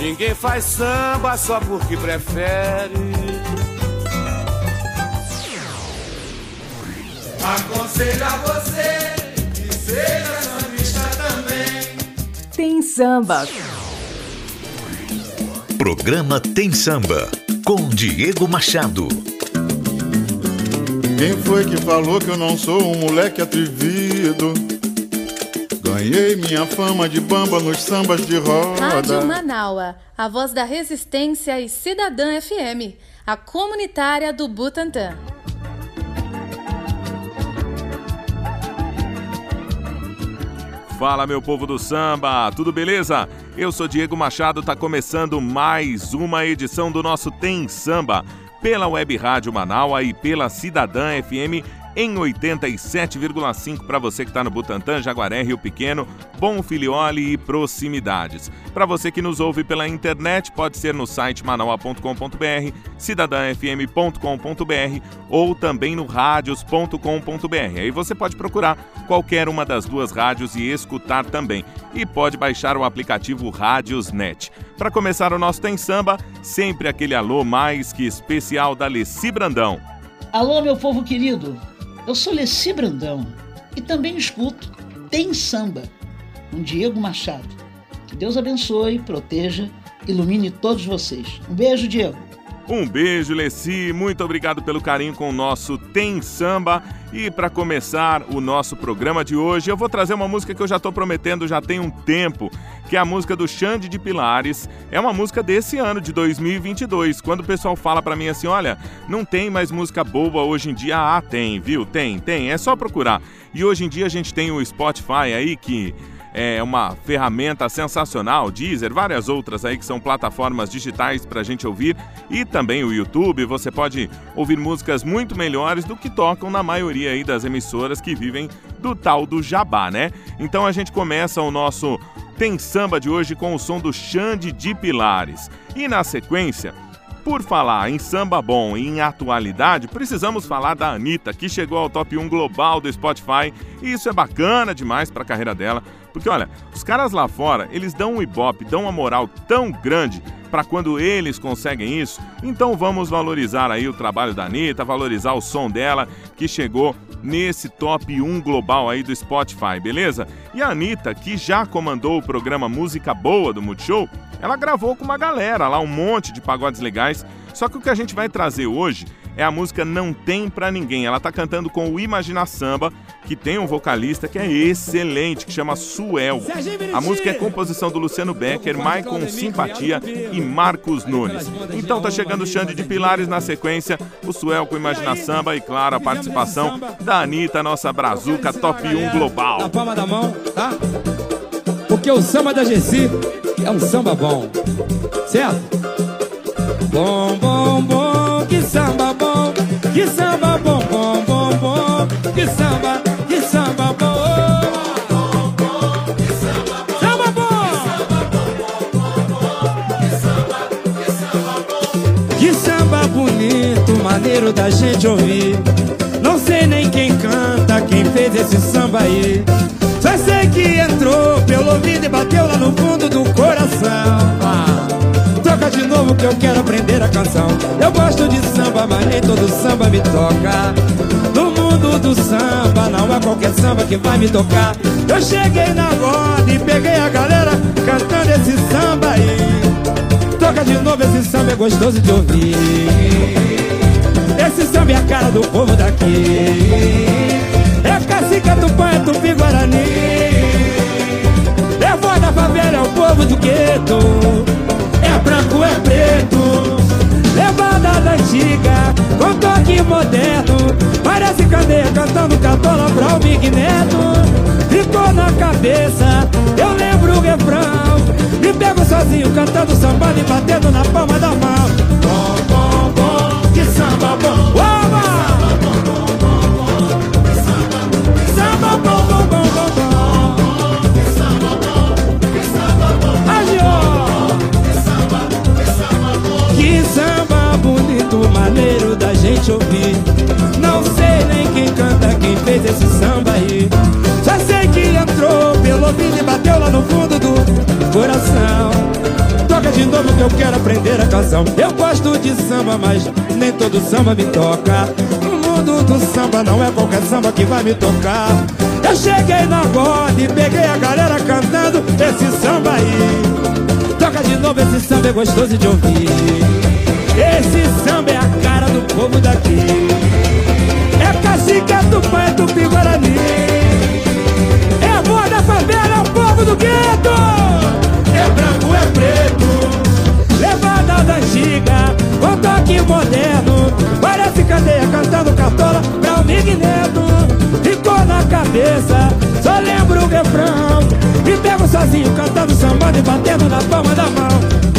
Ninguém faz samba só porque prefere. Aconselho a você que seja sambista também. Tem samba. Programa Tem Samba com Diego Machado. Quem foi que falou que eu não sou um moleque atrevido? Ganhei minha fama de bamba nos sambas de roda. Rádio Manaua, a voz da resistência e Cidadã FM, a comunitária do Butantã. Fala, meu povo do samba, tudo beleza? Eu sou Diego Machado, tá começando mais uma edição do nosso Tem Samba pela Web Rádio Manaua e pela Cidadã FM em 87,5 para você que está no Butantã, Jaguaré, Rio Pequeno, Bom Filiole e proximidades. Para você que nos ouve pela internet, pode ser no site manaua.com.br, cidadãfm.com.br ou também no radios.com.br. Aí você pode procurar qualquer uma das duas rádios e escutar também. E pode baixar o aplicativo Rádiosnet. Para começar o nosso Tem Samba, sempre aquele alô mais que especial da Leci Brandão. Alô, meu povo querido. Eu sou Leci Brandão e também escuto Tem Samba, com Diego Machado. Que Deus abençoe, proteja, ilumine todos vocês. Um beijo, Diego. Um beijo, Leci. Muito obrigado pelo carinho com o nosso Tem Samba. E para começar o nosso programa de hoje, eu vou trazer uma música que eu já estou prometendo já tem um tempo, que é a música do Xande de Pilares. É uma música desse ano, de 2022. Quando o pessoal fala para mim assim, olha, não tem mais música boa hoje em dia. Ah, tem, viu? Tem, tem. É só procurar. E hoje em dia a gente tem o Spotify aí que é uma ferramenta sensacional, Deezer, várias outras aí que são plataformas digitais para a gente ouvir e também o YouTube. Você pode ouvir músicas muito melhores do que tocam na maioria aí das emissoras que vivem do tal do jabá, né? Então a gente começa o nosso Tem Samba de hoje com o som do Xande de Pilares. E na sequência, por falar em samba bom e em atualidade, precisamos falar da Anitta, que chegou ao top 1 global do Spotify, e isso é bacana demais para a carreira dela. Porque olha, os caras lá fora, eles dão um ibope, dão uma moral tão grande para quando eles conseguem isso. Então vamos valorizar aí o trabalho da Anitta, valorizar o som dela que chegou nesse top 1 global aí do Spotify, beleza? E a Anitta, que já comandou o programa Música Boa do Multishow, ela gravou com uma galera lá, um monte de pagodes legais. Só que o que a gente vai trazer hoje é a música Não Tem Pra Ninguém. Ela tá cantando com o Imagina Samba, que tem um vocalista que é excelente, que chama Suel. A música é composição do Luciano Becker, Maicon Simpatia e Marcos Nunes. Então tá chegando o Xande de Pilares na sequência, o Suel com Imagina Samba e, claro, a participação da Anitta, nossa brazuca top 1 global. Na palma da mão, tá? Porque o samba da Gessi é um samba bom, certo? Bom, bom, bom, que samba bom, que samba bom, bom, bom, bom, que samba, que samba bom. Samba bom! Que samba bonito, maneiro da gente ouvir. Não sei nem quem canta, quem fez esse samba aí. Só sei que entrou pelo ouvido e bateu lá no fundo do coração. Novo que eu quero aprender a canção. Eu gosto de samba, mas nem todo samba me toca. No mundo do samba, não é qualquer samba que vai me tocar. Eu cheguei na roda e peguei a galera cantando esse samba aí. Toca de novo, esse samba é gostoso de ouvir. Esse samba é a cara do povo daqui. É cacique, é tupã, é tupi, guarani É voz da favela, é o povo do gueto branco, é preto. Levada da antiga, com toque moderno. Parece cadeia cantando catola pra o Big Neto. Ficou na cabeça, eu lembro o refrão. Me pego sozinho cantando samba e batendo na palma da mão. Bom, bom, bom, que samba bom. Oba! Bonito, maneiro da gente ouvir. Não sei nem quem canta, quem fez esse samba aí. Só sei que entrou pelo ouvido e bateu lá no fundo do coração. Toca de novo que eu quero aprender a canção. Eu gosto de samba, mas nem todo samba me toca. No mundo do samba não é qualquer samba que vai me tocar. Eu cheguei na roda e peguei a galera cantando esse samba aí. Toca de novo, esse samba é gostoso de ouvir. Esse samba é a cara do povo daqui. É cacique, é tupã, é tupi, guarani. É a voz da favela, é o povo do gueto. É branco, é preto. Levada da antiga, com toque moderno. Parece cadeia cantando cartola pra um Neto. Ficou na cabeça, só lembro o refrão. Me pego sozinho cantando samba e batendo na palma da mão.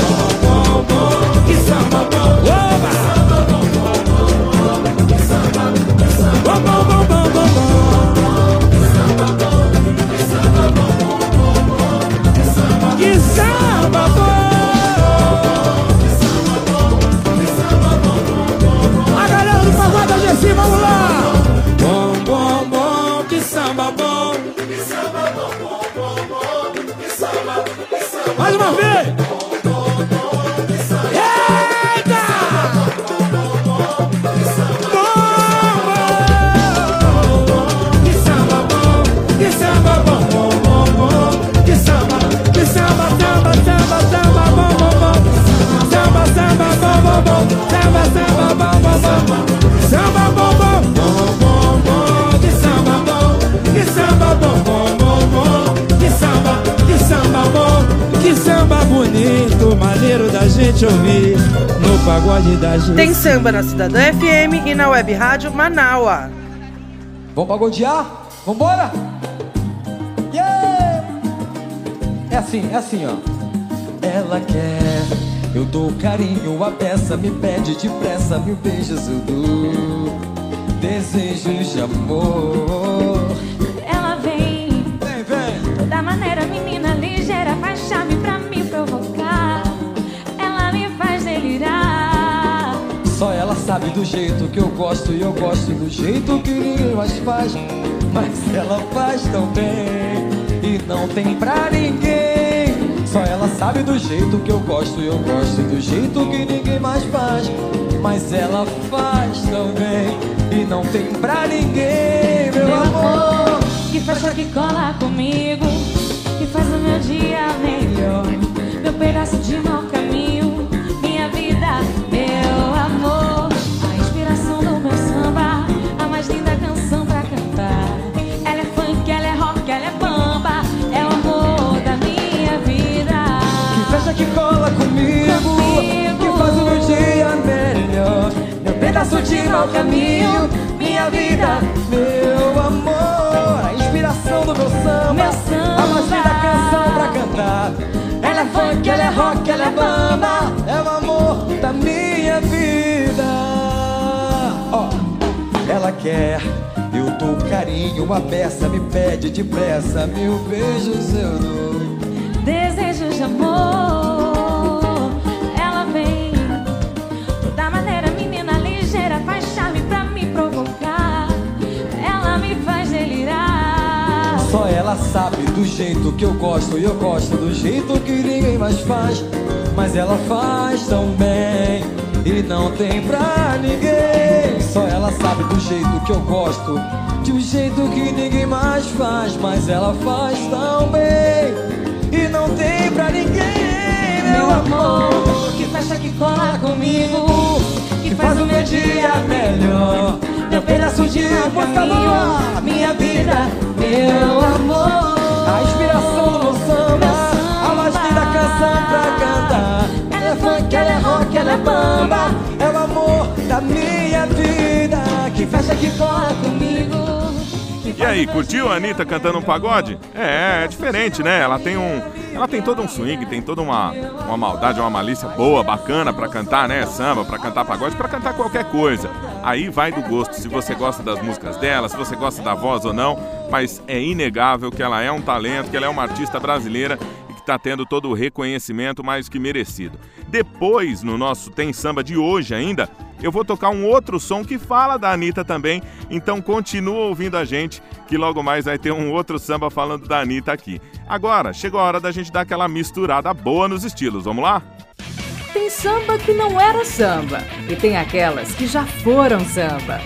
Oba! Samba, samba, bom, bom, bom. Samba, bom, bom, bom, bom, bom. Que samba bom, que samba bom, bom, bom, bom. Que samba, que samba bom, que samba bonito, maneiro da gente ouvir no pagode da gente. Tem samba na Cidadã FM e na Web Rádio Manaua. Vamos pagodear? Vambora? Yeah! É assim, é assim, ó. Ela quer, eu dou carinho, a peça me pede depressa, mil beijos eu dou. Desejos de amor. Ela vem, Vem, vem. toda maneira, menina ligeira, faz chave pra me provocar. Ela me faz delirar. Só ela sabe do jeito que eu gosto e eu gosto do jeito que ninguém mais faz. Mas ela faz tão bem e não tem pra ninguém. Sabe do jeito que eu gosto e eu gosto do jeito que ninguém mais faz. Mas ela faz tão bem e não tem pra ninguém, meu, Meu amor. amor, que fecha que cola comigo, que faz o meu dia melhor. Meu pedaço de mau caminho, Pedaço de mau caminho, minha vida, meu amor. A inspiração do meu samba, Meu samba. a mais linda canção pra cantar. Ela é funk, ela é rock, ela é bamba, é o amor da minha vida. Ó, ela quer. Eu dou carinho, uma peça me pede depressa, mil beijos eu dou. Desejos de amor, ela sabe do jeito que eu gosto e eu gosto do jeito que ninguém mais faz. Mas ela faz tão bem e não tem pra ninguém. Só ela sabe do jeito que eu gosto, de um jeito que ninguém mais faz. Mas ela faz tão bem e não tem pra ninguém, meu, amor, que fecha que cola comigo, Que faz o meu dia melhor. Meu pedaço de caminho, minha vida, meu amor. A inspiração do samba, a mais linda canção pra cantar. Ela é funk, ela é rock, ela é bamba, é o amor da minha vida. Que fecha que cola comigo. E aí, curtiu a Anitta cantando um pagode? É, é diferente, né? Ela tem um. Ela tem todo um swing, tem toda uma, uma maldade, uma malícia boa, bacana pra cantar, né? Samba, pra cantar pagode, pra cantar qualquer coisa. Aí vai do gosto, se você gosta das músicas dela, se você gosta da voz ou não, mas é inegável que ela é um talento, que ela é uma artista brasileira que está tendo todo o reconhecimento mais que merecido. Depois, no nosso Tem Samba de hoje ainda, eu vou tocar um outro som que fala da Anitta também, então continua ouvindo a gente, que logo mais vai ter um outro samba falando da Anitta aqui. Agora, chegou a hora da gente dar aquela misturada boa nos estilos, vamos lá? samba que não era samba e tem aquelas que já foram samba.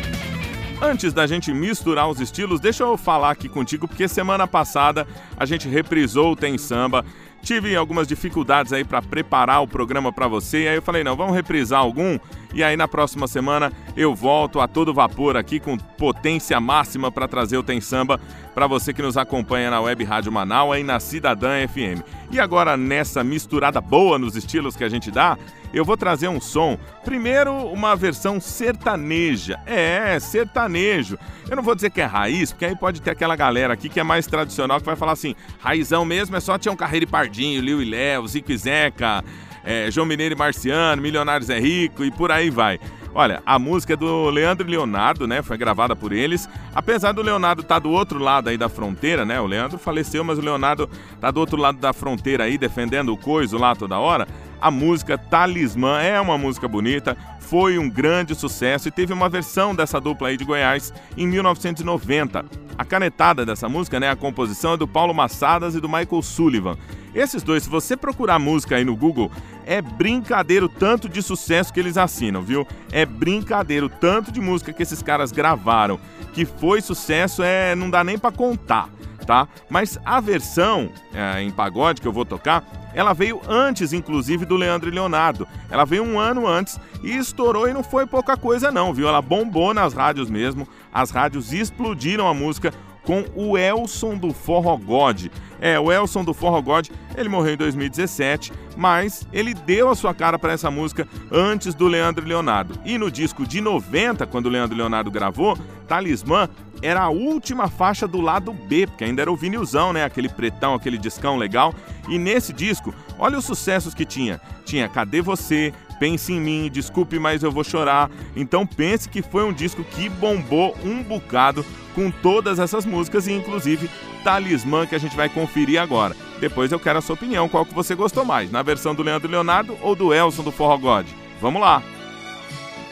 Antes da gente misturar os estilos, deixa eu falar aqui contigo, porque semana passada a gente reprisou o Tem Samba. Tive algumas dificuldades aí para preparar o programa para você, e aí eu falei, não, vamos reprisar algum, e aí na próxima semana eu volto a todo vapor aqui com potência máxima para trazer o Tem Samba para você que nos acompanha na Web Rádio Manaus e na Cidadã FM. E agora nessa misturada boa nos estilos que a gente dá, eu vou trazer um som. Primeiro, uma versão sertaneja. É, sertanejo. Eu não vou dizer que é raiz, porque aí pode ter aquela galera aqui que é mais tradicional que vai falar assim: raizão mesmo é só Tião Carreiro e Pardinho, Liu e Léo, Zico e Zeca, é, João Mineiro e Marciano, Milionários é Rico e por aí vai. Olha, a música é do Leandro e Leonardo, né? Foi gravada por eles. Apesar do Leonardo estar tá do outro lado aí da fronteira, né? O Leandro faleceu, mas o Leonardo tá do outro lado da fronteira aí, defendendo o coiso lá toda hora. A música Talismã é uma música bonita, foi um grande sucesso e teve uma versão dessa dupla aí de Goiás em 1990. A canetada dessa música, né, a composição é do Paulo Massadas e do Michael Sullivan. Esses dois, se você procurar música aí no Google, é brincadeiro tanto de sucesso que eles assinam, viu? É brincadeiro tanto de música que esses caras gravaram, que foi sucesso, é não dá nem para contar, tá? Mas a versão é, em pagode que eu vou tocar, ela veio antes, inclusive, do Leandro e Leonardo. Ela veio um ano antes e estourou e não foi pouca coisa não, viu? Ela bombou nas rádios mesmo. As rádios explodiram a música com o Elson do Forró God. É, o Elson do Forró God, ele morreu em 2017, mas ele deu a sua cara para essa música antes do Leandro Leonardo. E no disco de 90, quando o Leandro Leonardo gravou, Talismã era a última faixa do lado B, porque ainda era o vinilzão, né? Aquele pretão, aquele discão legal. E nesse disco, olha os sucessos que tinha. Tinha Cadê Você? Pense em mim, desculpe, mas eu vou chorar. Então pense que foi um disco que bombou um bocado com todas essas músicas e inclusive Talismã que a gente vai conferir agora. Depois eu quero a sua opinião, qual que você gostou mais, na versão do Leandro Leonardo ou do Elson do Forró God. Vamos lá.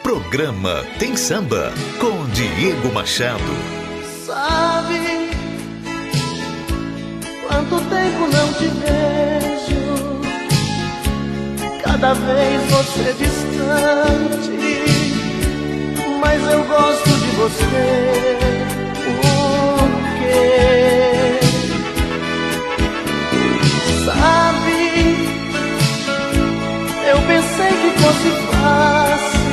Programa Tem Samba com Diego Machado. Sabe quanto tempo não te vejo? Cada vez você distante, mas eu gosto de você quê? Sabe, eu pensei que fosse fácil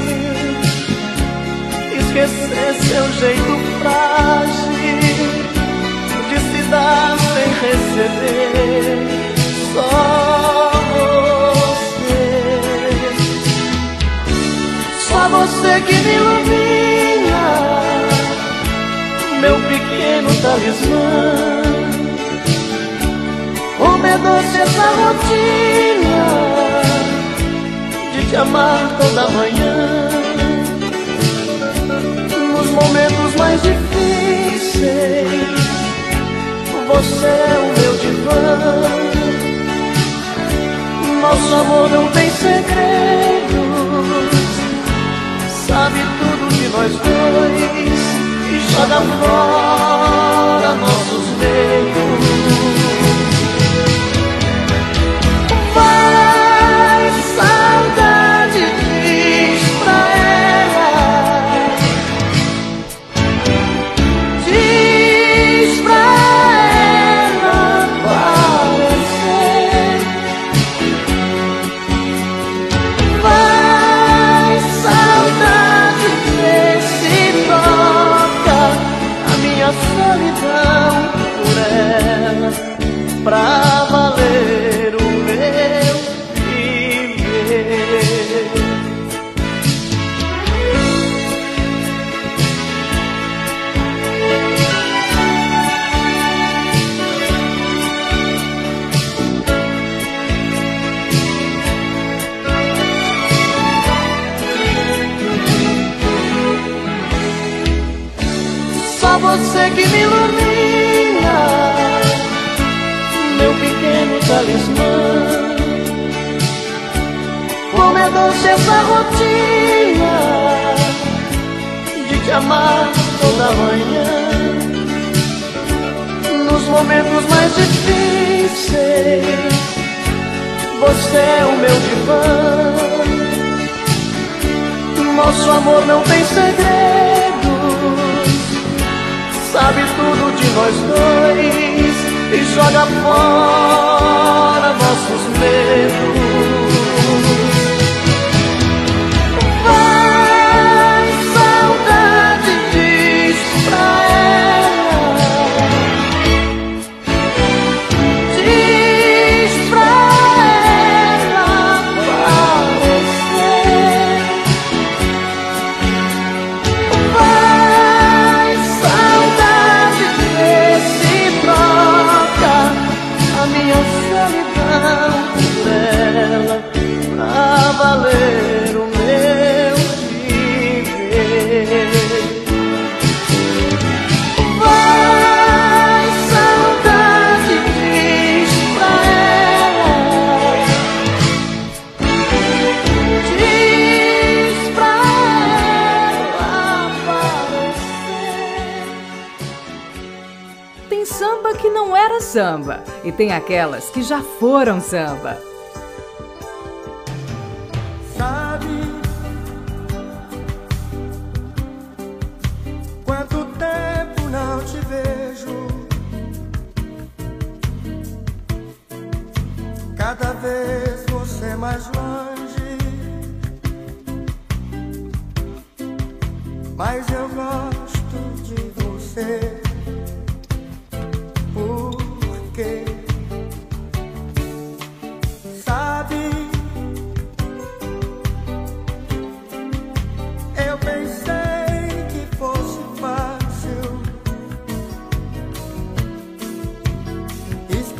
esquecer seu jeito frágil de se dar sem receber. Só você que me ilumina meu pequeno talismã. Como é doce essa rotina de te amar toda manhã. Nos momentos mais difíceis, você é o meu divã. Nosso amor não tem segredos, sabe tudo de nós dois joga fora nossos meios. Essa rotina de te amar toda manhã. Nos momentos mais difíceis, você é o meu divã. Nosso amor não tem segredos, sabe tudo de nós dois e joga fora nossos medos. samba e tem aquelas que já foram samba.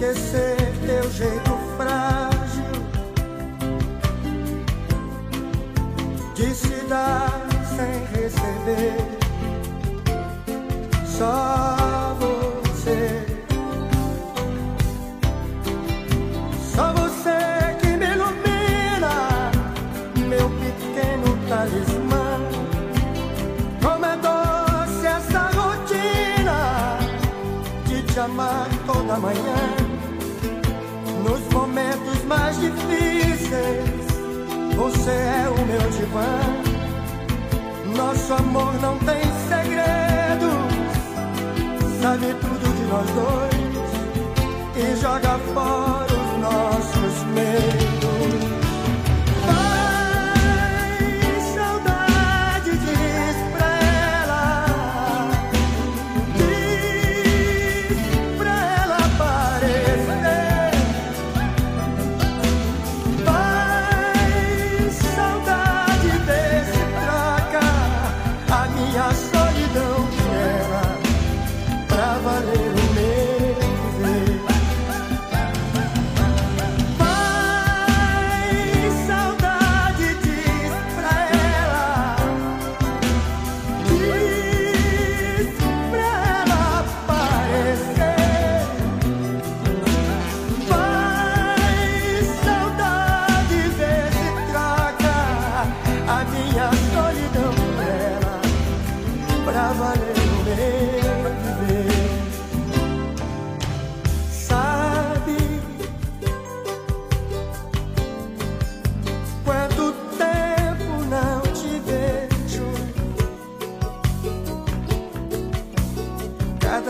esquecer teu jeito frágil de se dar sem receber. Só mais difíceis. Você é o meu divã. Nosso amor não tem segredos. Sabe tudo de nós dois e joga fora os nossos medos.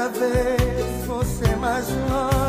cada vez você mais longe.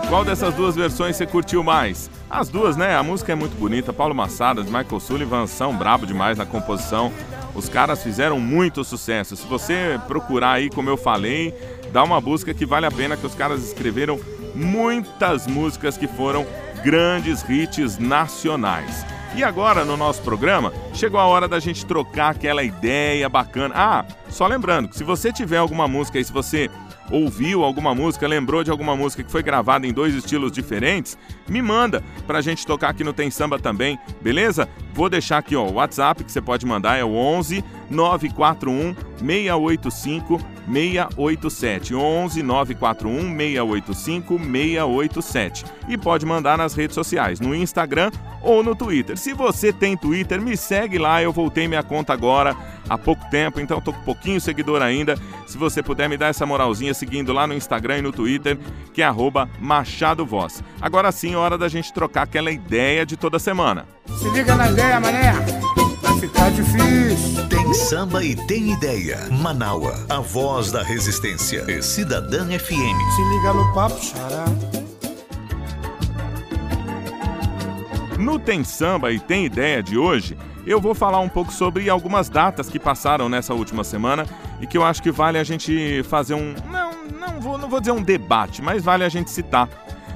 Qual dessas duas versões você curtiu mais? As duas, né? A música é muito bonita. Paulo Massadas, Michael Sullivan são brabo demais na composição. Os caras fizeram muito sucesso. Se você procurar aí, como eu falei, dá uma busca que vale a pena, que os caras escreveram muitas músicas que foram grandes hits nacionais. E agora no nosso programa, chegou a hora da gente trocar aquela ideia bacana. Ah, só lembrando que se você tiver alguma música aí, se você ouviu alguma música, lembrou de alguma música que foi gravada em dois estilos diferentes, me manda pra gente tocar aqui no Tem Samba também, beleza? Vou deixar aqui ó, o WhatsApp que você pode mandar é o 11 941 685 687 11 941 685 687 e pode mandar nas redes sociais, no Instagram ou no Twitter. Se você tem Twitter, me segue lá, eu voltei minha conta agora há pouco tempo, então tô com pouquinho seguidor ainda. Se você puder me dar essa moralzinha seguindo lá no Instagram e no Twitter, que é arroba Machado Voz. Agora sim, hora da gente trocar aquela ideia de toda semana. Se liga na ideia, mané. Ficar difícil. Tem samba e tem ideia. Manaua, a voz da resistência. E Cidadã FM. Se liga no papo, xará. No Tem Samba e Tem Ideia de hoje, eu vou falar um pouco sobre algumas datas que passaram nessa última semana e que eu acho que vale a gente fazer um. Não, não vou, não vou dizer um debate, mas vale a gente citar.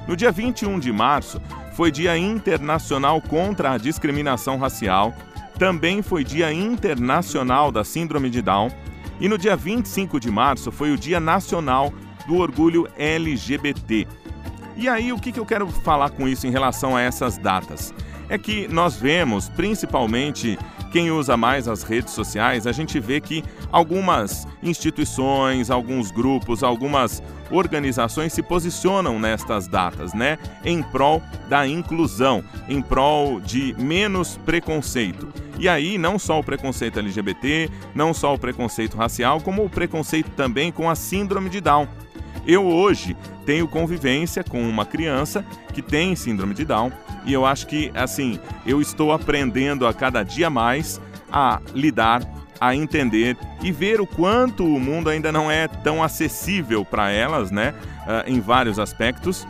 No dia 21 de março foi Dia Internacional contra a Discriminação Racial, também foi Dia Internacional da Síndrome de Down, e no dia 25 de março foi o Dia Nacional do Orgulho LGBT. E aí, o que, que eu quero falar com isso em relação a essas datas? É que nós vemos, principalmente quem usa mais as redes sociais, a gente vê que algumas instituições, alguns grupos, algumas organizações se posicionam nestas datas, né? Em prol da inclusão, em prol de menos preconceito. E aí, não só o preconceito LGBT, não só o preconceito racial, como o preconceito também com a síndrome de Down. Eu hoje tenho convivência com uma criança que tem síndrome de Down e eu acho que, assim, eu estou aprendendo a cada dia mais a lidar, a entender e ver o quanto o mundo ainda não é tão acessível para elas, né, ah, em vários aspectos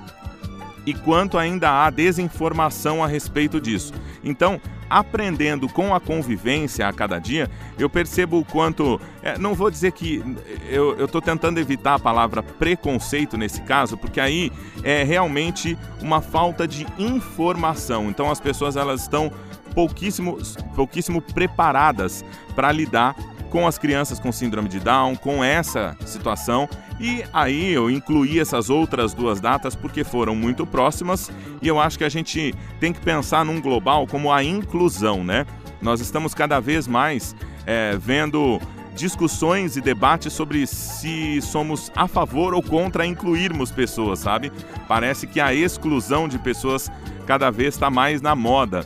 e quanto ainda há desinformação a respeito disso. Então, aprendendo com a convivência a cada dia, eu percebo o quanto. é, não vou dizer que eu estou tentando evitar a palavra preconceito nesse caso, porque aí é realmente uma falta de informação. Então as pessoas elas estão pouquíssimo, pouquíssimo preparadas para lidar com as crianças com síndrome de Down, com essa situação. E aí eu incluí essas outras duas datas porque foram muito próximas e eu acho que a gente tem que pensar num global como a inclusão, né? Nós estamos cada vez mais é, vendo discussões e debates sobre se somos a favor ou contra incluirmos pessoas, sabe? Parece que a exclusão de pessoas cada vez está mais na moda.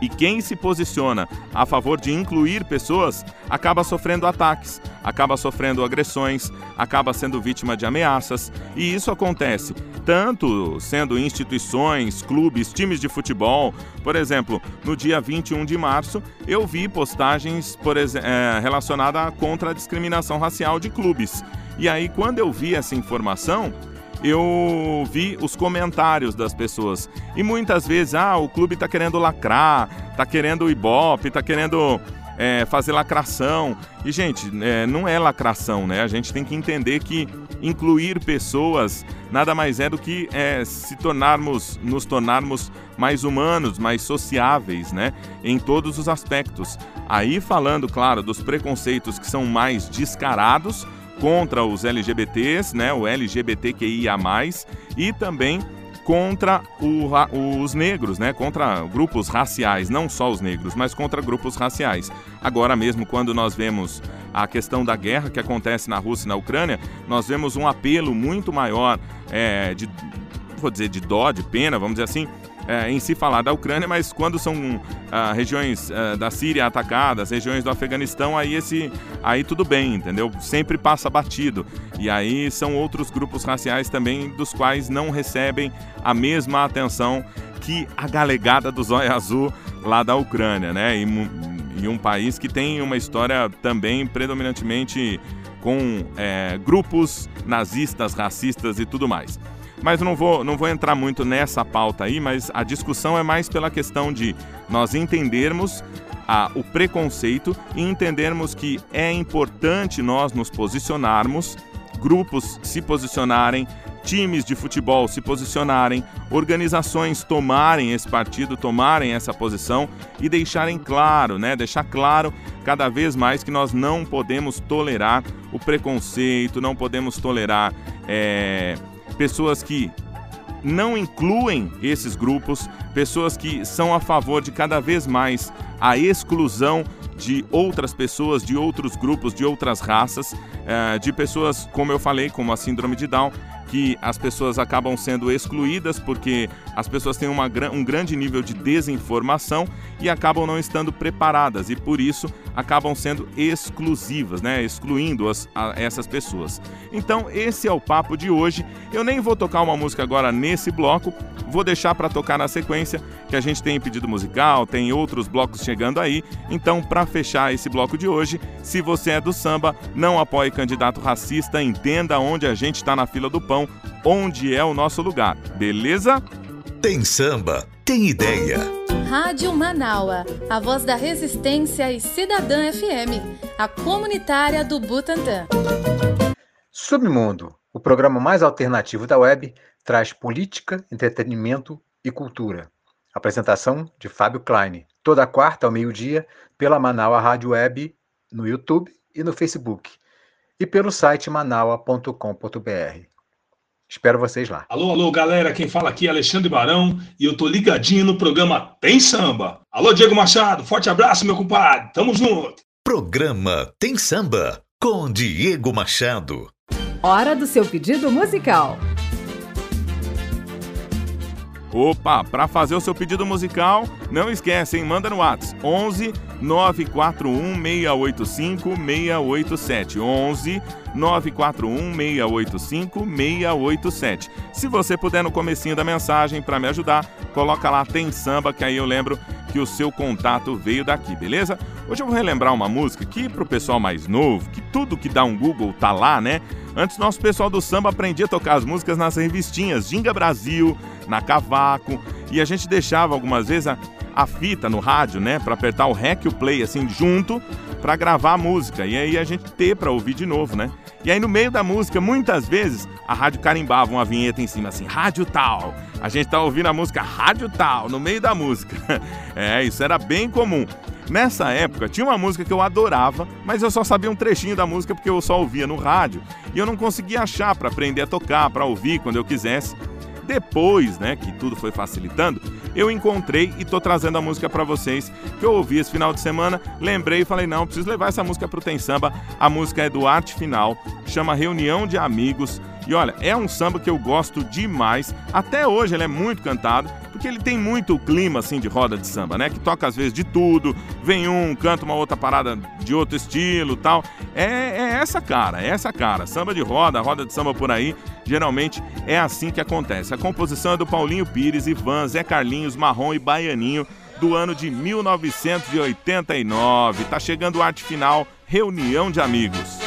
E quem se posiciona a favor de incluir pessoas acaba sofrendo ataques, acaba sofrendo agressões, acaba sendo vítima de ameaças. E isso acontece tanto sendo instituições, clubes, times de futebol. Por exemplo, no dia 21 de março, eu vi postagens por, exe- eh, relacionadas contra a discriminação racial de clubes. E aí, quando eu vi essa informação, eu vi os comentários das pessoas. E muitas vezes, ah, o clube tá querendo lacrar, tá querendo ibope, tá querendo é, fazer lacração. E, gente, é, não é lacração, né? A gente tem que entender que incluir pessoas nada mais é do que é, se tornarmos, nos tornarmos mais humanos, mais sociáveis, né? Em todos os aspectos. Aí falando, claro, dos preconceitos que são mais descarados contra os LGBTs, né? O LGBTQIA+, e também contra o os negros, né? Contra grupos raciais, não só os negros, mas contra grupos raciais. Agora mesmo, quando nós vemos a questão da guerra que acontece na Rússia e na Ucrânia, nós vemos um apelo muito maior é, de, vou dizer, de dó, de pena, vamos dizer assim, é, em se falar da Ucrânia, mas quando são ah, regiões ah, da Síria atacadas, regiões do Afeganistão, aí esse, aí tudo bem, entendeu? Sempre passa batido. E aí são outros grupos raciais também dos quais não recebem a mesma atenção que a galegada do zóio azul lá da Ucrânia, né? E, e um país que tem uma história também predominantemente com é, grupos nazistas, racistas e tudo mais. Mas não vou, não vou entrar muito nessa pauta aí, mas a discussão é mais pela questão de nós entendermos a, o preconceito e entendermos que é importante nós nos posicionarmos, grupos se posicionarem, times de futebol se posicionarem, organizações tomarem esse partido, tomarem essa posição e deixarem claro, né? Deixar claro cada vez mais que nós não podemos tolerar o preconceito, não podemos tolerar é, pessoas que não incluem esses grupos, pessoas que são a favor de cada vez mais a exclusão de outras pessoas, de outros grupos, de outras raças, eh, de pessoas, como eu falei, como a síndrome de Down, que as pessoas acabam sendo excluídas porque as pessoas têm uma, um grande nível de desinformação e acabam não estando preparadas e por isso acabam sendo exclusivas, né? excluindo as, a, essas pessoas. Então, esse é o papo de hoje. Eu nem vou tocar uma música agora nesse bloco, vou deixar para tocar na sequência, que a gente tem pedido musical, tem outros blocos chegando aí. Então, para fechar esse bloco de hoje, se você é do samba, não apoie candidato racista, entenda onde a gente está na fila do pão, onde é o nosso lugar, beleza? Tem samba, tem ideia. Rádio Manaua, a voz da resistência e Cidadã FM, a comunitária do Butantã. Submundo, o programa mais alternativo da web, traz política, entretenimento e cultura. Apresentação de Fábio Klein, toda quarta ao meio-dia, pela Manaua Rádio Web, no YouTube e no Facebook, e pelo site manaua.com.br. Espero vocês lá. Alô, alô, galera, quem fala aqui é Alexandre Barão e eu tô ligadinho no programa Tem Samba. Alô, Diego Machado, forte abraço, meu compadre, tamo junto. Programa Tem Samba, com Diego Machado. Hora do seu pedido musical. Opa, para fazer o seu pedido musical, não esquece, hein? Manda no WhatsApp 11 941 685 687. 11 941 685 687. Se você puder no comecinho da mensagem para me ajudar, coloca lá tem samba que aí eu lembro que o seu contato veio daqui, beleza? Hoje eu vou relembrar uma música que pro pessoal mais novo, que tudo que dá um Google tá lá, né? Antes nosso pessoal do samba aprendia a tocar as músicas nas revistinhas Ginga Brasil, na Cavaco, e a gente deixava algumas vezes a, a fita no rádio, né, para apertar o rec e o play assim junto para gravar a música e aí a gente ter para ouvir de novo, né? E aí no meio da música, muitas vezes, a rádio carimbava uma vinheta em cima assim, rádio tal. A gente tá ouvindo a música rádio tal no meio da música. é, isso era bem comum. Nessa época tinha uma música que eu adorava, mas eu só sabia um trechinho da música porque eu só ouvia no rádio e eu não conseguia achar para aprender a tocar, para ouvir quando eu quisesse. Depois, né, que tudo foi facilitando, eu encontrei e tô trazendo a música para vocês que eu ouvi esse final de semana, lembrei e falei: "Não, preciso levar essa música pro Tem Samba". A música é do Arte Final, chama Reunião de Amigos. E olha, é um samba que eu gosto demais. Até hoje ele é muito cantado, porque ele tem muito clima assim de roda de samba, né? Que toca às vezes de tudo, vem um, canta uma outra parada de outro estilo, tal. É, é essa cara, é essa cara. Samba de roda, roda de samba por aí, geralmente é assim que acontece. A composição é do Paulinho Pires, Ivan, Zé Carlinhos, Marrom e Baianinho do ano de 1989. Tá chegando o arte final, reunião de amigos.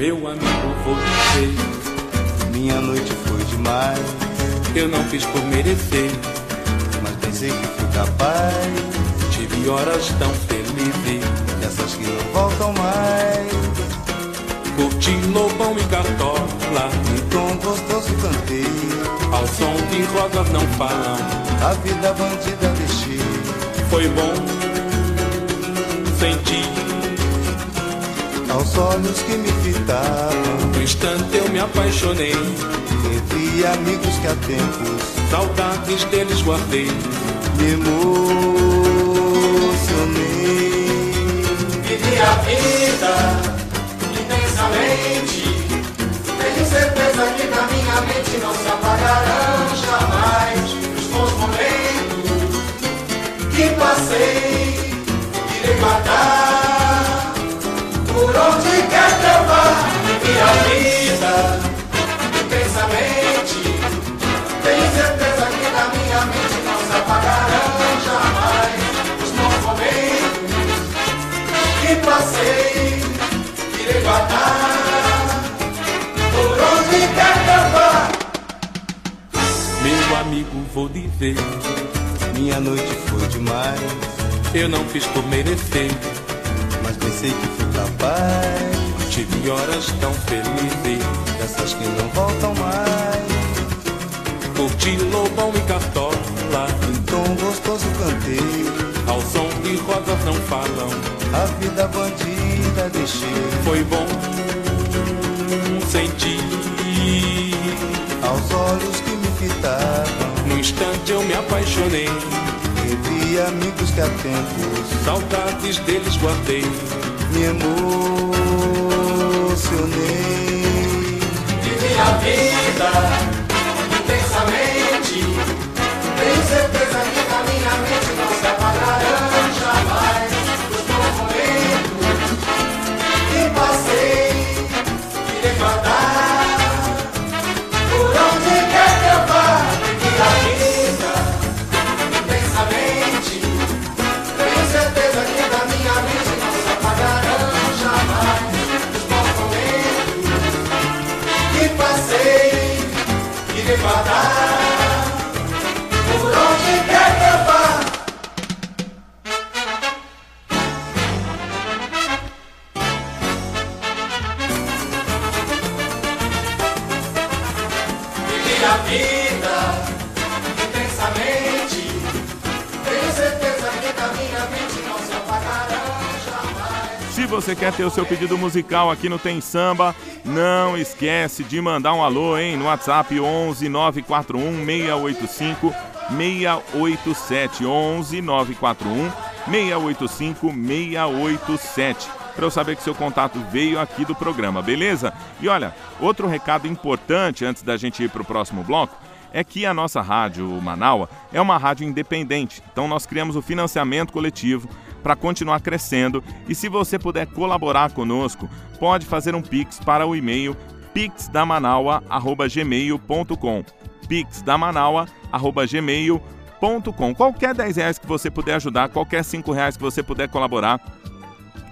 Meu amigo, vou dizer, minha noite foi demais. Eu não fiz por merecer, mas pensei que fui capaz. Tive horas tão felizes, essas que não voltam mais. Curti lobão e cartola, e com gostoso cantei. Ao som de rodas não falam, a vida bandida deixei. Foi bom sentir aos olhos que me fitavam. No instante eu me apaixonei. Revi amigos que há tempos, saudades deles guardei. Me emocionei. Vivi a vida intensamente. Tenho certeza que na minha mente não se apagarão jamais os bons momentos que passei. Irei guardar por onde quer que eu vá, vivi a vida intensamente. Tenho certeza que na minha mente não se apagarão jamais os bons momentos que passei. Irei guardar por onde quer que vá. Meu amigo, vou lhe ver. Minha noite foi demais, Eu não fiz por merecer. mas pensei que fui Tive horas tão felizes. dessas que não voltam mais. Curti lobão e cartola. Tom gostoso cantei, Ao som de rosas não falam. a vida bandida deixei. Foi bom sentir. Aos olhos que me fitavam, No instante eu me apaixonei. revi amigos que há tempos Saudades deles guardei. Me emocionei. Vivi a vida intensamente. Tenho certeza que na minha mente não quer ter o seu pedido musical aqui no Tem Samba, não esquece de mandar um alô, hein? No WhatsApp 11 941 685 687 11 941 685 687 para eu saber que seu contato veio aqui do programa, beleza? E olha, outro recado importante antes da gente ir para o próximo bloco é que a nossa rádio Manaua é uma rádio independente. Então nós criamos o financiamento coletivo para continuar crescendo e se você puder colaborar conosco, pode fazer um pix para o e-mail pixdamanaua@gmail.com. pixdamanaua@gmail.com. Qualquer 10 reais que você puder ajudar, qualquer 5 reais que você puder colaborar,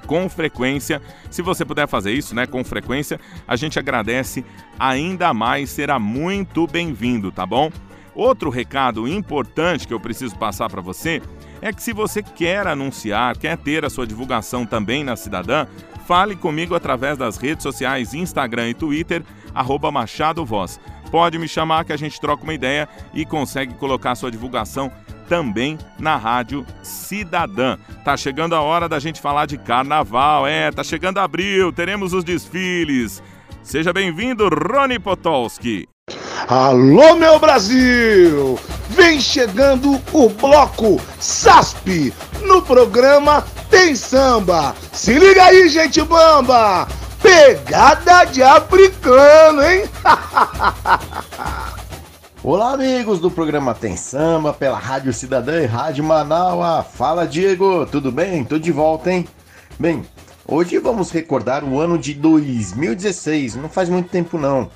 com frequência. Se você puder fazer isso, né, com frequência, a gente agradece ainda mais, será muito bem-vindo, tá bom? Outro recado importante que eu preciso passar para você é que se você quer anunciar, quer ter a sua divulgação também na Cidadã, fale comigo através das redes sociais Instagram e Twitter, arroba Machado Voz. Pode me chamar que a gente troca uma ideia e consegue colocar sua divulgação também na Rádio Cidadã. Tá chegando a hora da gente falar de carnaval, é, tá chegando abril, teremos os desfiles. Seja bem-vindo, Rony Potolski. Alô, meu Brasil! Vem chegando o bloco SASP no programa Tem Samba. Se liga aí, gente bamba! Pegada de africano, hein? Olá, amigos do programa Tem Samba, pela Rádio Cidadã e Rádio Manaua. Fala, Diego, tudo bem? Tô de volta, hein? Bem, hoje vamos recordar o ano de 2016, não faz muito tempo não.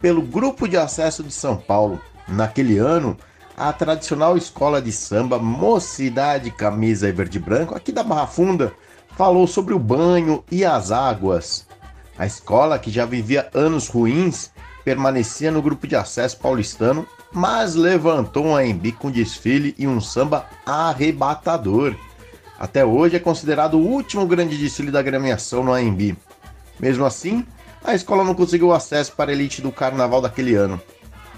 Pelo Grupo de Acesso de São Paulo. Naquele ano, a tradicional escola de samba Mocidade Camisa e Verde Branco, aqui da Barra Funda, falou sobre o banho e as águas. A escola, que já vivia anos ruins, permanecia no grupo de acesso paulistano, mas levantou um AMB com desfile e um samba arrebatador. Até hoje é considerado o último grande desfile da gremiação no AMB. Mesmo assim, a escola não conseguiu acesso para a elite do carnaval daquele ano.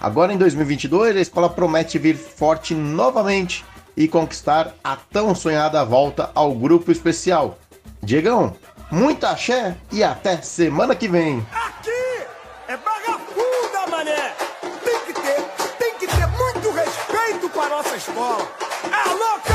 Agora em 2022, a escola promete vir forte novamente e conquistar a tão sonhada volta ao grupo especial. Diegão, muita axé e até semana que vem. É vagabunda, mané! Tem que ter, tem que ter muito respeito com a nossa escola. Alô, camisa!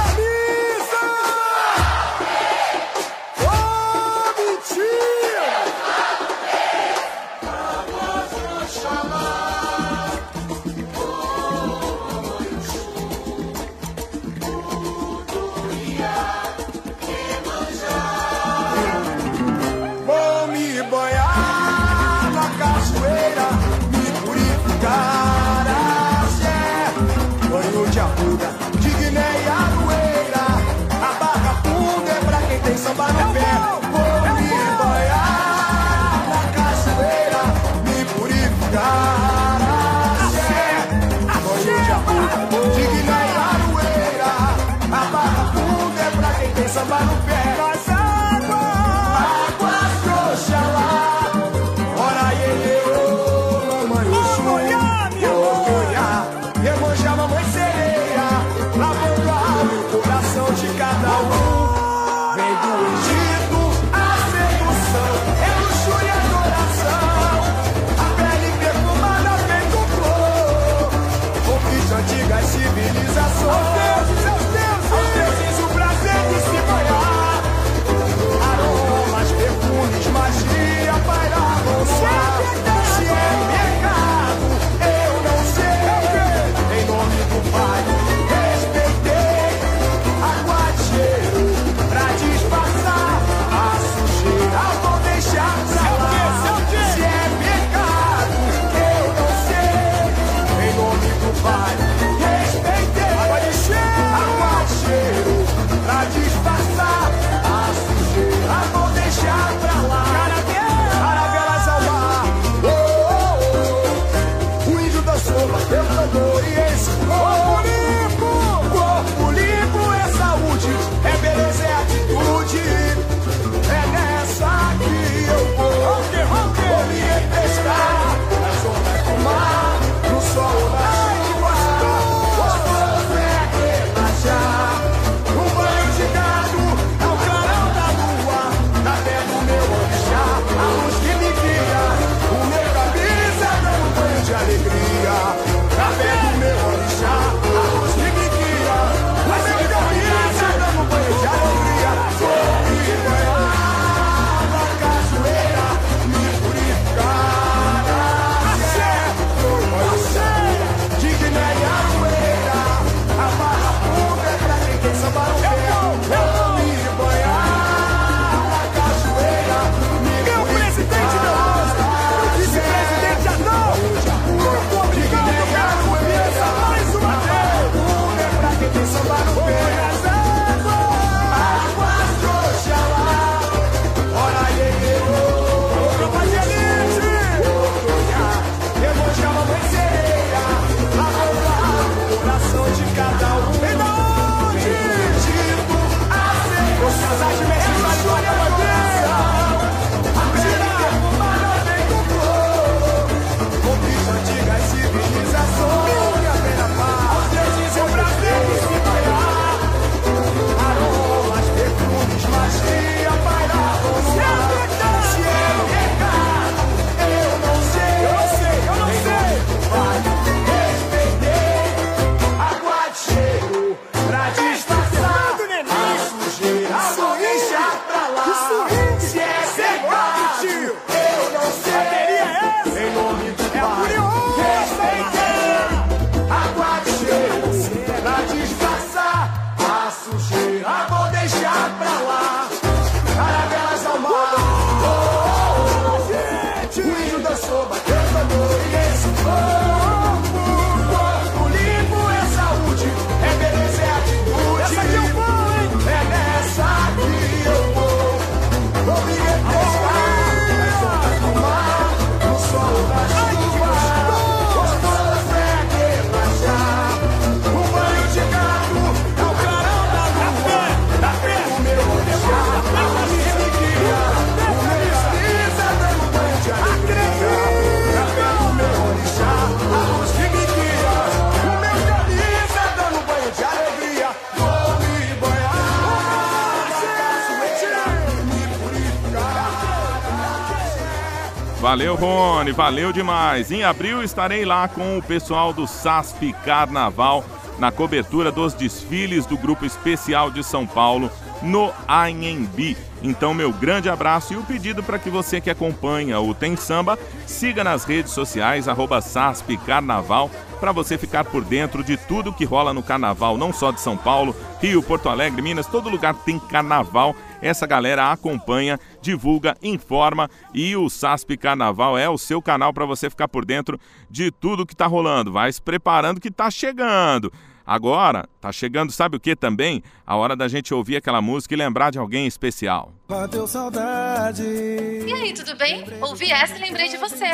Valeu, Rony, valeu demais. Em abril estarei lá com o pessoal do SASP Carnaval na cobertura dos desfiles do Grupo Especial de São Paulo no Anhembi. Então, meu grande abraço e o pedido para que você que acompanha o Tem Samba siga nas redes sociais, arroba SASP Carnaval, para você ficar por dentro de tudo que rola no carnaval, não só de São Paulo, Rio, Porto Alegre, Minas, todo lugar tem carnaval. Essa galera acompanha, divulga, informa e o SASP Carnaval é o seu canal para você ficar por dentro de tudo que está rolando. Vai se preparando que está chegando. Agora, tá chegando, sabe o que também? A hora da gente ouvir aquela música e lembrar de alguém especial. Bateu saudade. E aí, tudo bem? Ouvi essa e lembrei de você.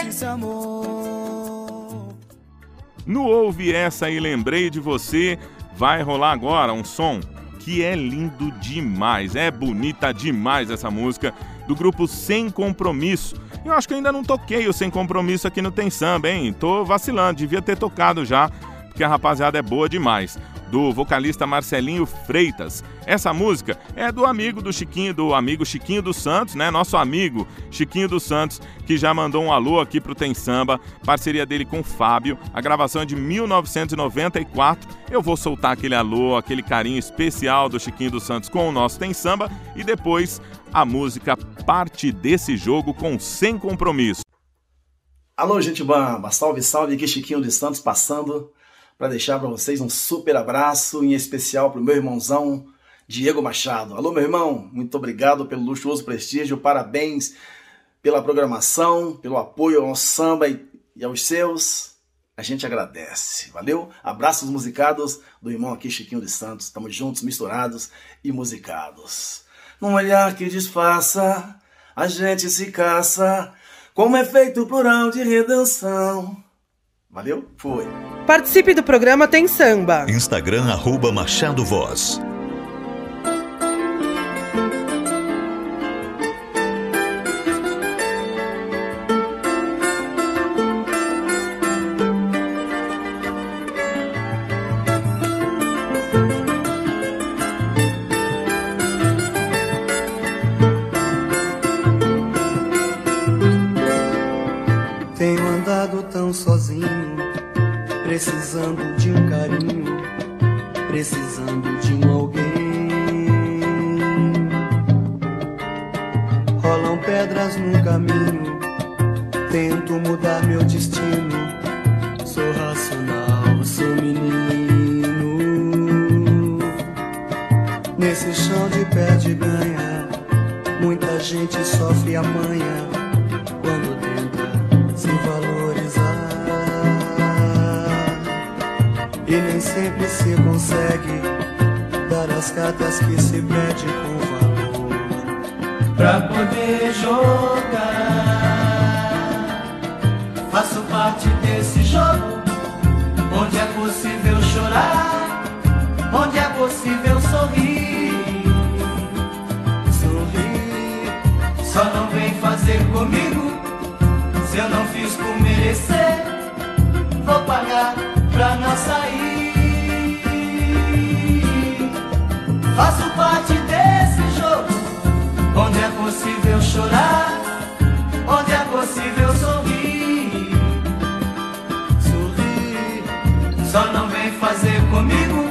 No ouvi Essa e Lembrei de Você, vai rolar agora um som que é lindo demais, é bonita demais essa música do grupo Sem Compromisso. Eu acho que ainda não toquei o Sem Compromisso aqui no Tem Samba, hein? Tô vacilando, devia ter tocado já porque a rapaziada é boa demais do vocalista Marcelinho Freitas. Essa música é do amigo do Chiquinho, do amigo Chiquinho dos Santos, né? Nosso amigo Chiquinho dos Santos, que já mandou um alô aqui pro Tem Samba, parceria dele com o Fábio. A gravação é de 1994. Eu vou soltar aquele alô, aquele carinho especial do Chiquinho dos Santos com o nosso Tem Samba e depois a música parte desse jogo com Sem Compromisso. Alô, gente bamba, salve, salve, aqui Chiquinho dos Santos passando para deixar para vocês um super abraço, em especial para o meu irmãozão Diego Machado. Alô, meu irmão, muito obrigado pelo luxuoso prestígio, parabéns pela programação, pelo apoio ao samba e, aos seus. A gente agradece, valeu? Abraços musicados do irmão aqui, Chiquinho de Santos. Estamos juntos, misturados e musicados. Num olhar que disfarça, a gente se caça, como é feito plural de redenção. Valeu? Foi. Participe do programa Tem Samba. Instagram arroba Machado Voz. Merecer, vou pagar pra não sair. Faço parte desse jogo, onde é possível chorar, onde é possível sorrir. Sorrir, só não vem fazer comigo.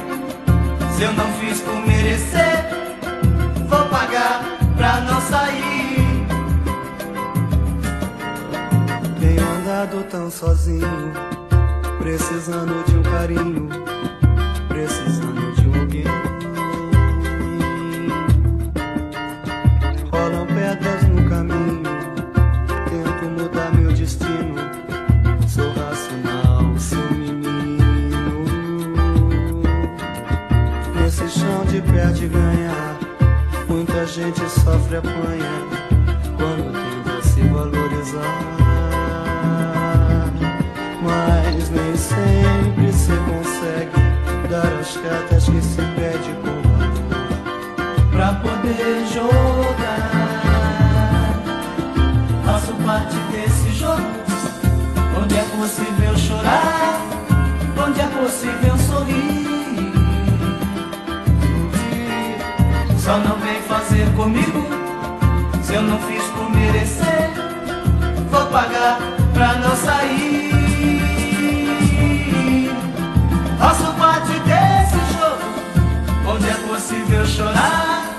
Se eu não fiz por merecer, vou pagar pra não sair. Andado tão sozinho, precisando de um carinho, precisando de um alguém. Rolam pedras no caminho, tento mudar meu destino. Sou racional, sou menino. Nesse chão de perde e ganhar, muita gente sofre apanha cartas que se pede valor. Pra poder jogar, faço parte desse jogo. Onde é possível chorar, onde é possível sorrir. Só não vem fazer comigo, se eu não fiz por merecer, chorar,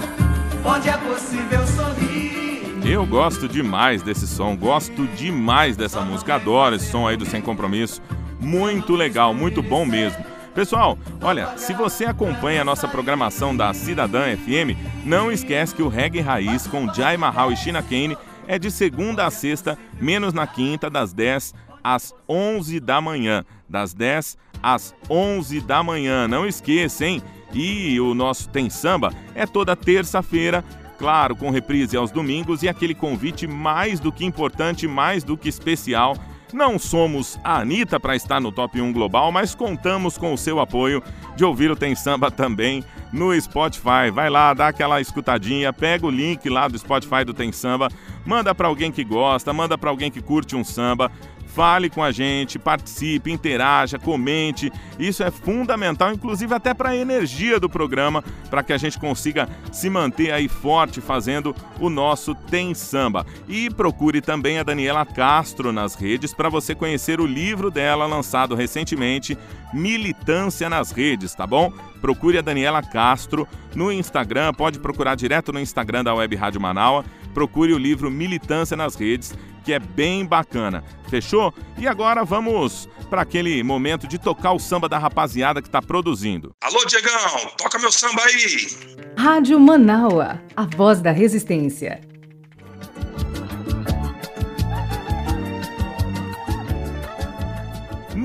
onde é possível sorrir. Eu gosto demais desse som, gosto demais dessa música, adoro esse som aí do Sem Compromisso. Muito legal, muito bom mesmo. Pessoal, olha, se você acompanha a nossa programação da Cidadã FM, não esquece que o Reggae Raiz com Jai Mahal e China Kane é de segunda a sexta, menos na quinta, das 10 às 11 da manhã. Das 10 às 11 da manhã, não esqueça, hein? E o nosso Tem Samba é toda terça-feira, claro, com reprise aos domingos e aquele convite mais do que importante, mais do que especial Não somos a Anitta para estar no top 1 global, mas contamos com o seu apoio de ouvir o Tem Samba também no Spotify. Vai lá, dá aquela escutadinha, pega o link lá do Spotify do Tem Samba, manda para alguém que gosta, manda para alguém que curte um samba. Fale com a gente, participe, interaja, comente. Isso é fundamental, inclusive até para a energia do programa, para que a gente consiga se manter aí forte fazendo o nosso Tem Samba. E procure também a Daniela Castro nas redes para você conhecer o livro dela lançado recentemente, Militância nas Redes, tá bom? Procure a Daniela Castro no Instagram, pode procurar direto no Instagram da Web Rádio Manaus. Procure o livro Militância nas Redes que é bem bacana. Fechou? E agora vamos para aquele momento de tocar o samba da rapaziada que está produzindo. Alô, Diegão, toca meu samba aí. Rádio Manaua, a voz da resistência.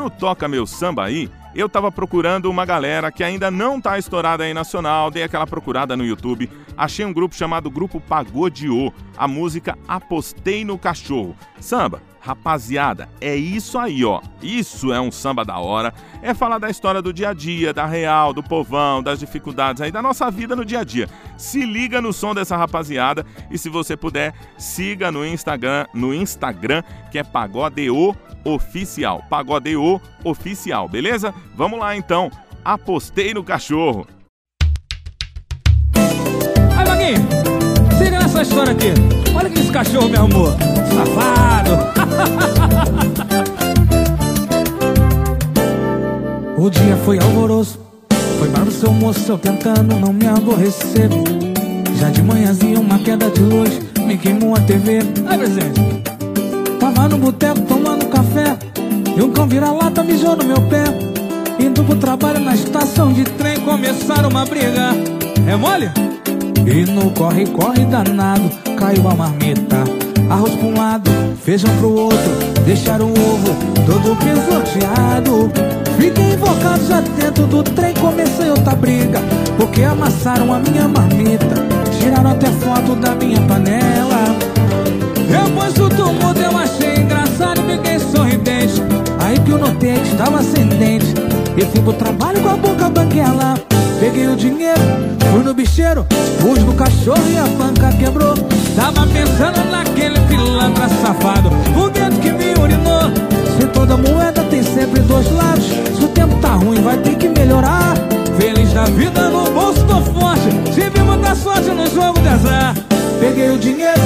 No Toca Meu Samba aí, eu tava procurando uma galera que ainda não tá estourada aí nacional, dei aquela procurada no YouTube, achei um grupo chamado Grupo Pagodiô, a música Apostei no Cachorro. Samba, rapaziada, é isso aí, ó. Isso é um samba da hora. É falar da história do dia a dia, da real, do povão, das dificuldades aí da nossa vida no dia a dia. Se liga no som dessa rapaziada e se você puder, siga no Instagram, no Instagram, que é Pagodeo Oficial. Pagodeo Oficial, beleza? Vamos lá então. Apostei no cachorro. Aí, Vaguinho, siga nessa história aqui. Olha que esse cachorro me arrumou. Safado. o dia foi alvoroço. Foi para o seu moço, eu tentando não me aborrecer. Já de manhãzinha, uma queda de luz me queimou a TV. Ai, presente. Tava no boteco tomando café E um cão vira-lata mijou no meu pé Indo pro trabalho na estação de trem Começaram uma briga É mole? E no corre-corre danado Caiu a marmita Arroz pra um lado, feijão pro outro Deixaram o ovo todo pisoteado Fiquei invocado já dentro do trem Comecei outra briga Porque amassaram a minha marmita. Tiraram até foto da minha panela. Depois do tumulto eu achei engraçado e fiquei sorridente. Aí que eu notei que estava ascendente E fui pro trabalho com a boca banguela. Peguei o dinheiro, fui no bicheiro Pus no cachorro e a banca quebrou Tava pensando naquele pilantra safado. Foguete que me urinou. Se toda moeda tem sempre dois lados Se o tempo tá ruim vai ter que melhorar. Feliz da vida no bolso tô forte. Tive muita sorte no jogo de azar. Peguei o dinheiro,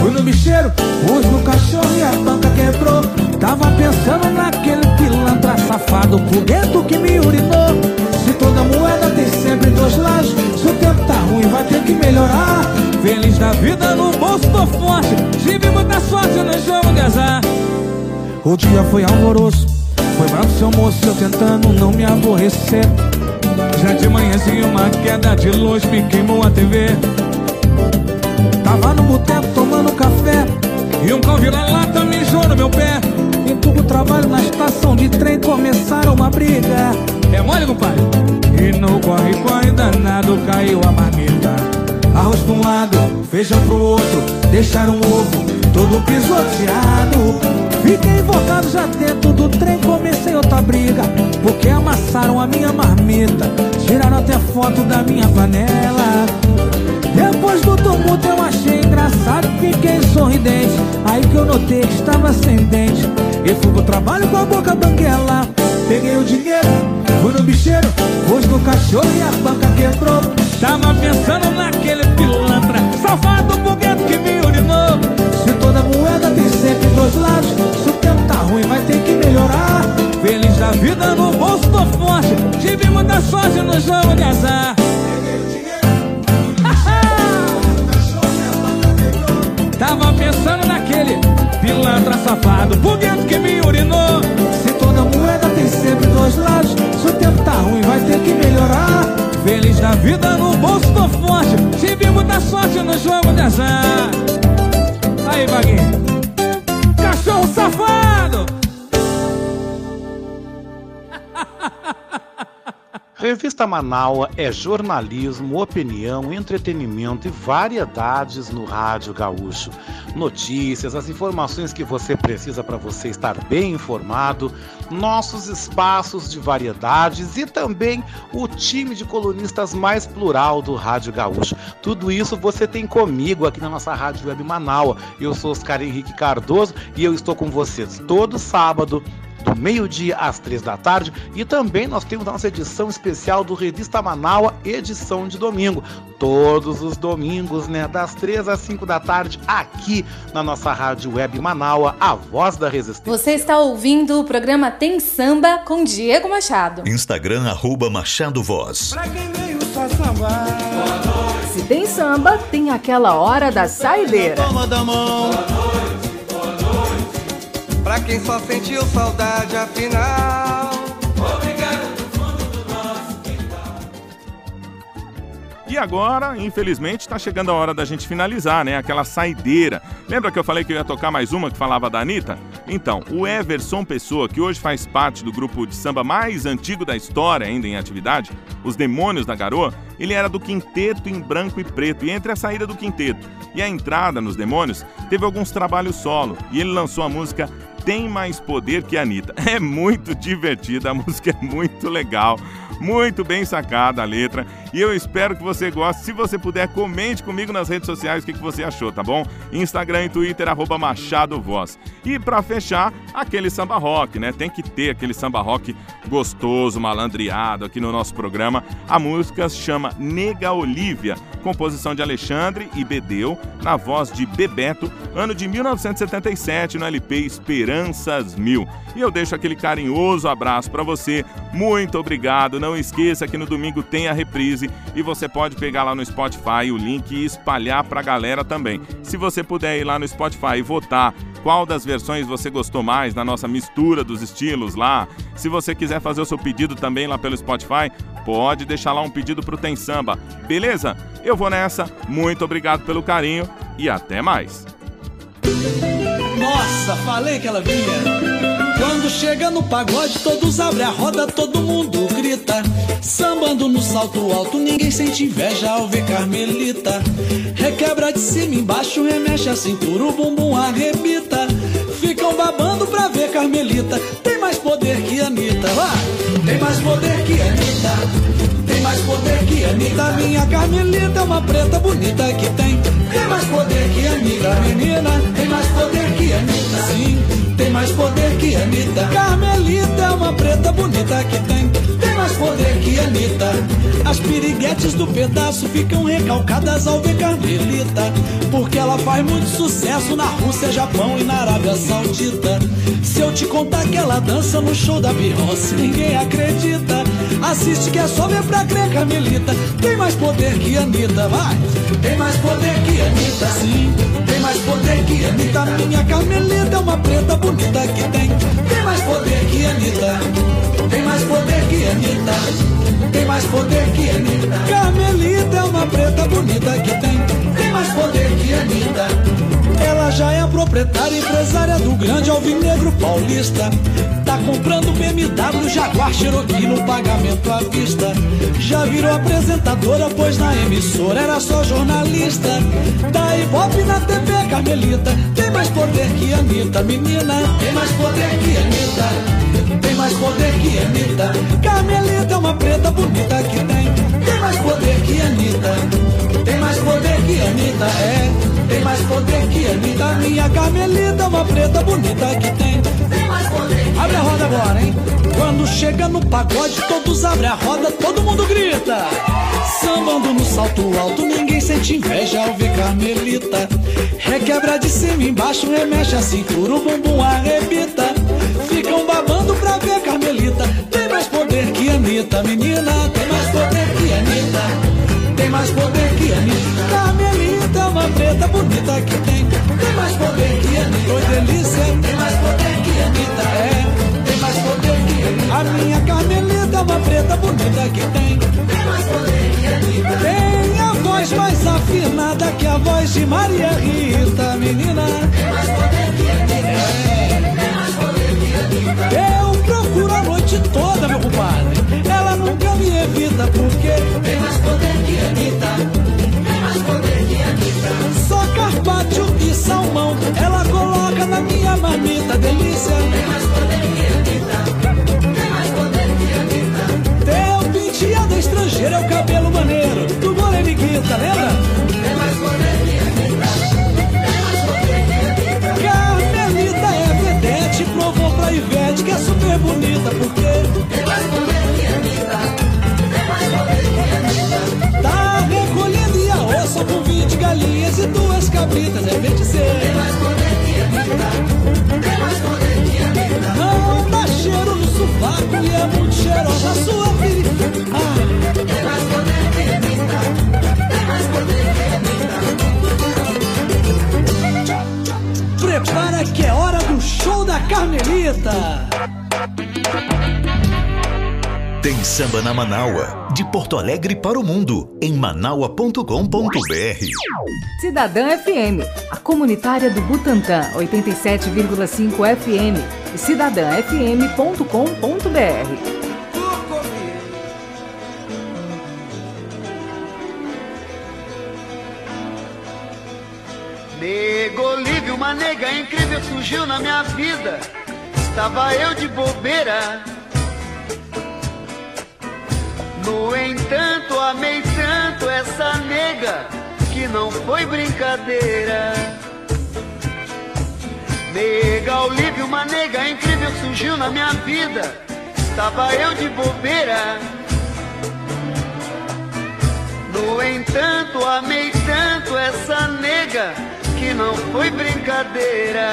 fui no bicheiro Pus no cachorro e a banca quebrou. Tava pensando naquele pilantra safado Fogueto que me urinou. Se toda moeda tem sempre dois lados Se o tempo tá ruim vai ter que melhorar da vida no bolso tô forte. Tive muita sorte no jogo de azar. O dia foi alvoroço Foi bravo seu moço eu tentando não me aborrecer. Já de manhãzinha uma queda de luz me queimou a TV Tava no boteco tomando café E um cão vira-lata mijou no meu pé. Indo pro trabalho na estação de trem Começaram uma briga É mole, compadre? E no corre-corre danado caiu a marmita Arroz pra um lado, feijão pro outro Deixaram o ovo todo pisoteado. Fiquei invocado já dentro do trem Comecei outra briga Porque amassaram a minha marmita Tiraram até foto da minha panela. Depois do tumulto eu achei engraçado Fiquei sorridente Aí que eu notei que estava ascendente E fui pro trabalho com a boca banguela Peguei o dinheiro, fui no bicheiro Pus no cachorro e a banca quebrou Tava pensando naquele pilantra Safado foguete que me urinou. Se toda moeda tem sempre dois lados Se o tempo tá ruim vai ter que melhorar. Feliz da vida no bolso tô forte. Tive muita sorte no jogo de azar. Tava pensando naquele pilantra safado Foguete que me urinou. Se toda moeda tem sempre dois lados Se o tempo tá ruim vai ter que melhorar Feliz da vida no bolso tô forte. Tive muita sorte no jogo de azar. Aí, Vaguinho. Cachorro safado! Revista Manaua é jornalismo, opinião, entretenimento e variedades no rádio gaúcho. Notícias, as informações que você precisa para você estar bem informado, nossos espaços de variedades e também o time de colunistas mais plural do rádio gaúcho. Tudo isso você tem comigo aqui na nossa rádio web Manaua. Eu sou Oscar Henrique Cardoso e eu estou com vocês todo sábado do meio-dia às três da tarde. E também nós temos a nossa edição especial do Revista Manaua, edição de domingo. Todos os domingos, né? Das três às cinco da tarde, aqui na nossa rádio web Manaua, a voz da resistência. Você está ouvindo o programa Tem Samba com Diego Machado. Instagram, arroba Machado Voz. Pra quem veio só. Se tem samba, tem aquela hora da saideira. Toma da mão. Pra quem só sentiu saudade, afinal. Obrigado do fundo do nosso E agora, infelizmente, está chegando a hora da gente finalizar, né? Aquela saideira. Lembra que eu falei que eu ia tocar mais uma que falava da Anitta? Então, o Everson Pessoa, que hoje faz parte do grupo de samba mais antigo da história, ainda em atividade, Os Demônios da Garoa, ele era do quinteto em branco e preto. E entre a saída do quinteto e a entrada nos Demônios, teve alguns trabalhos solo. E ele lançou a música tem mais poder que a Anitta. É muito divertida, a música é muito legal, muito bem sacada a letra. E eu espero que você goste. Se você puder, comente comigo nas redes sociais o que, você achou, tá bom? Instagram e Twitter, arroba Machado Voz. E pra fechar, aquele samba rock, né? Tem que ter aquele samba rock gostoso, malandreado aqui no nosso programa. A música se chama Nega Olívia, composição de Alexandre e Bedeu, na voz de Bebeto, ano de 1977, no LP Esperanças Mil. E eu deixo aquele carinhoso abraço para você. Muito obrigado. Não esqueça que no domingo tem a reprise e você pode pegar lá no Spotify o link e espalhar pra galera também. Se você puder ir lá no Spotify e votar qual das versões você gostou mais na nossa mistura dos estilos lá. Se você quiser fazer o seu pedido também lá pelo Spotify, pode deixar lá um pedido pro Tem Samba. Beleza? Eu vou nessa. Muito obrigado pelo carinho e até mais. Nossa, falei que ela vinha. Quando chega no pagode, todos abrem a roda, todo mundo grita. Sambando no salto alto, ninguém sente inveja ao ver Carmelita. Requebra de cima embaixo, remexe a cintura, o bumbum arrebita. Ficam babando pra ver Carmelita. Tem mais poder que Anitta, vai! Tem mais poder que Anitta. Tem mais poder que Anitta. Minha Carmelita é uma preta bonita que tem. Tem mais poder que Anitta, menina. Tem mais poder Anitta. Sim, tem mais poder que Anitta. Carmelita é uma preta bonita que tem. Tem mais poder que Anitta. As piriguetes do pedaço ficam recalcadas ao ver Carmelita. Porque ela faz muito sucesso na Rússia, Japão e na Arábia Saudita. Se eu te contar que ela dança no show da Beyoncé, ninguém acredita. Assiste que é só ver pra crer, Carmelita. Tem mais poder que Anitta, vai. Tem mais poder que Anitta, sim. Mais poder que Anitta. Minha Carmelita é uma preta bonita que tem. Tem mais poder que Anitta. Tem mais poder que Anitta. Tem mais poder que Anitta. Carmelita é uma preta bonita que tem. Tem mais poder que Anitta. Ela já é proprietária empresária do grande alvinegro paulista. Tá comprando BMW, Jaguar, Cherokee no pagamento à vista. Já virou apresentadora, pois na emissora era só jornalista. Tá Ibope na TV, Carmelita. Tem mais poder que Anitta, menina. Tem mais poder que Anitta. Tem mais poder que Anitta. Carmelita é uma preta bonita que tem. Tem mais poder que Anitta. Tem mais poder que Anitta, é. Tem mais poder que Anitta. Minha Carmelita uma preta bonita que tem. Tem mais poder Abre a roda agora, hein? Quando chega no pagode, todos abrem a roda, todo mundo grita. Sambando no salto alto, ninguém sente inveja ao ver Carmelita. Requebra de cima e embaixo, remexe a cintura, o bumbum arrebita. Ficam babando pra ver Carmelita. Tem mais poder que Anitta, menina. Bonita que tem. Tem mais poder que Anitta. Oi, delícia. Tem mais poder que Anitta. É. Tem mais poder que Anitta. A minha Carmelita é uma preta bonita que tem. Tem mais poder que Anitta. Tem a voz mais afinada que a voz de Maria Rita, menina. Tem mais poder que Anitta. É. Tem mais poder que Anitta. Eu procuro a noite toda, meu compadre. Ela nunca me evita. Delícia. Tem mais poder que Anitta. Tem mais poder que Anitta. Teu penteado estrangeiro é o cabelo maneiro do Moreniguita, lembra? Tem mais poder que Anitta. Carmelita é vedete, provou pra Ivete que é super bonita, porque tem mais mais. Tá recolhendo Iaossa com 20 galinhas e duas cabritas, é bem dizer. Tem mais poder que Anitta. Tem mais poder que Anitta. Não dá cheiro no sovaco e é muito cheirosa a sua filha. Ah. Tem mais poder que Anitta. Tem mais poder que Anitta. Prepara que é hora do show da Carmelita. Tem samba na Manaua, de Porto Alegre para o mundo, em manaua.com.br. Cidadã FM, a comunitária do Butantã, 87,5 FM e cidadãfm.com.br. Nego Olívio, uma nega incrível surgiu na minha vida. Estava eu de bobeira. No entanto, amei tanto essa nega que não foi brincadeira. Nega Olívio, uma nega incrível surgiu na minha vida. Estava eu de bobeira. No entanto, amei tanto essa nega que não foi brincadeira.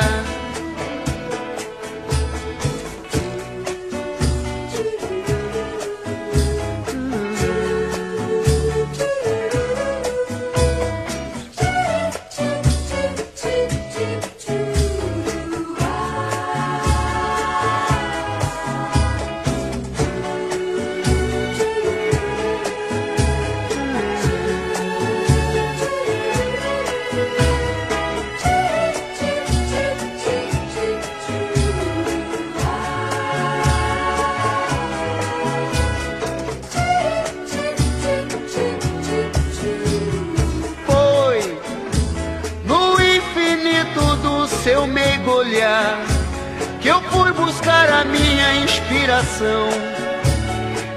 Buscar a minha inspiração.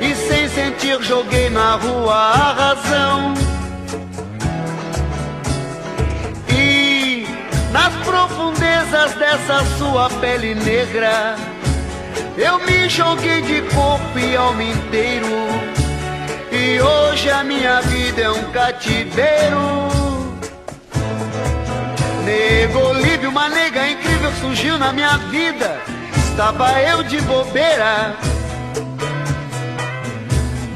E sem sentir joguei na rua a razão. E nas profundezas dessa sua pele negra, eu me joguei de corpo e alma inteiro. E hoje a minha vida é um cativeiro. Nego Olívio, uma nega incrível surgiu na minha vida. Estava eu de bobeira.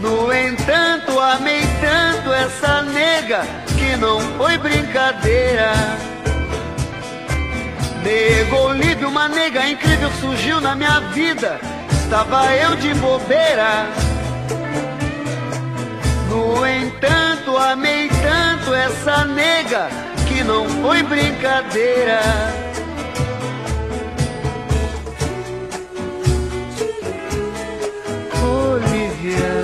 No entanto, amei tanto essa nega que não foi brincadeira. Nego Olívio, uma nega incrível surgiu na minha vida. Estava eu de bobeira. No entanto, amei tanto essa nega que não foi brincadeira. Olivia,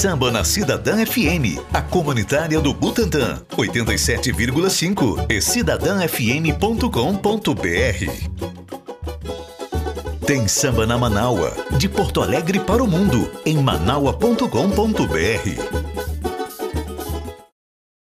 samba na Cidadã FM, a comunitária do Butantã, 87,5 e cidadãfm.com.br. Tem samba na Manaua, de Porto Alegre para o mundo, em manaua.com.br.